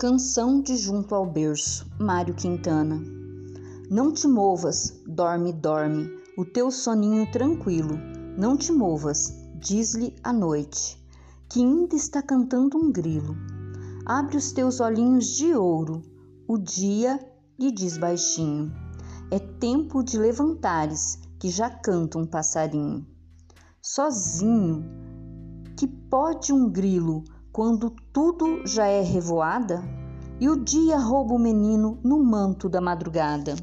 Canção de Junto ao Berço, Mário Quintana. Não te movas, dorme, dorme, o teu soninho tranquilo. Não te movas, diz-lhe a noite, que ainda está cantando um grilo. Abre os teus olhinhos de ouro, o dia lhe diz baixinho. É tempo de levantares, que já canta um passarinho. Sozinho, que pode um grilo quando tudo já é revoada e o dia rouba o menino no manto da madrugada.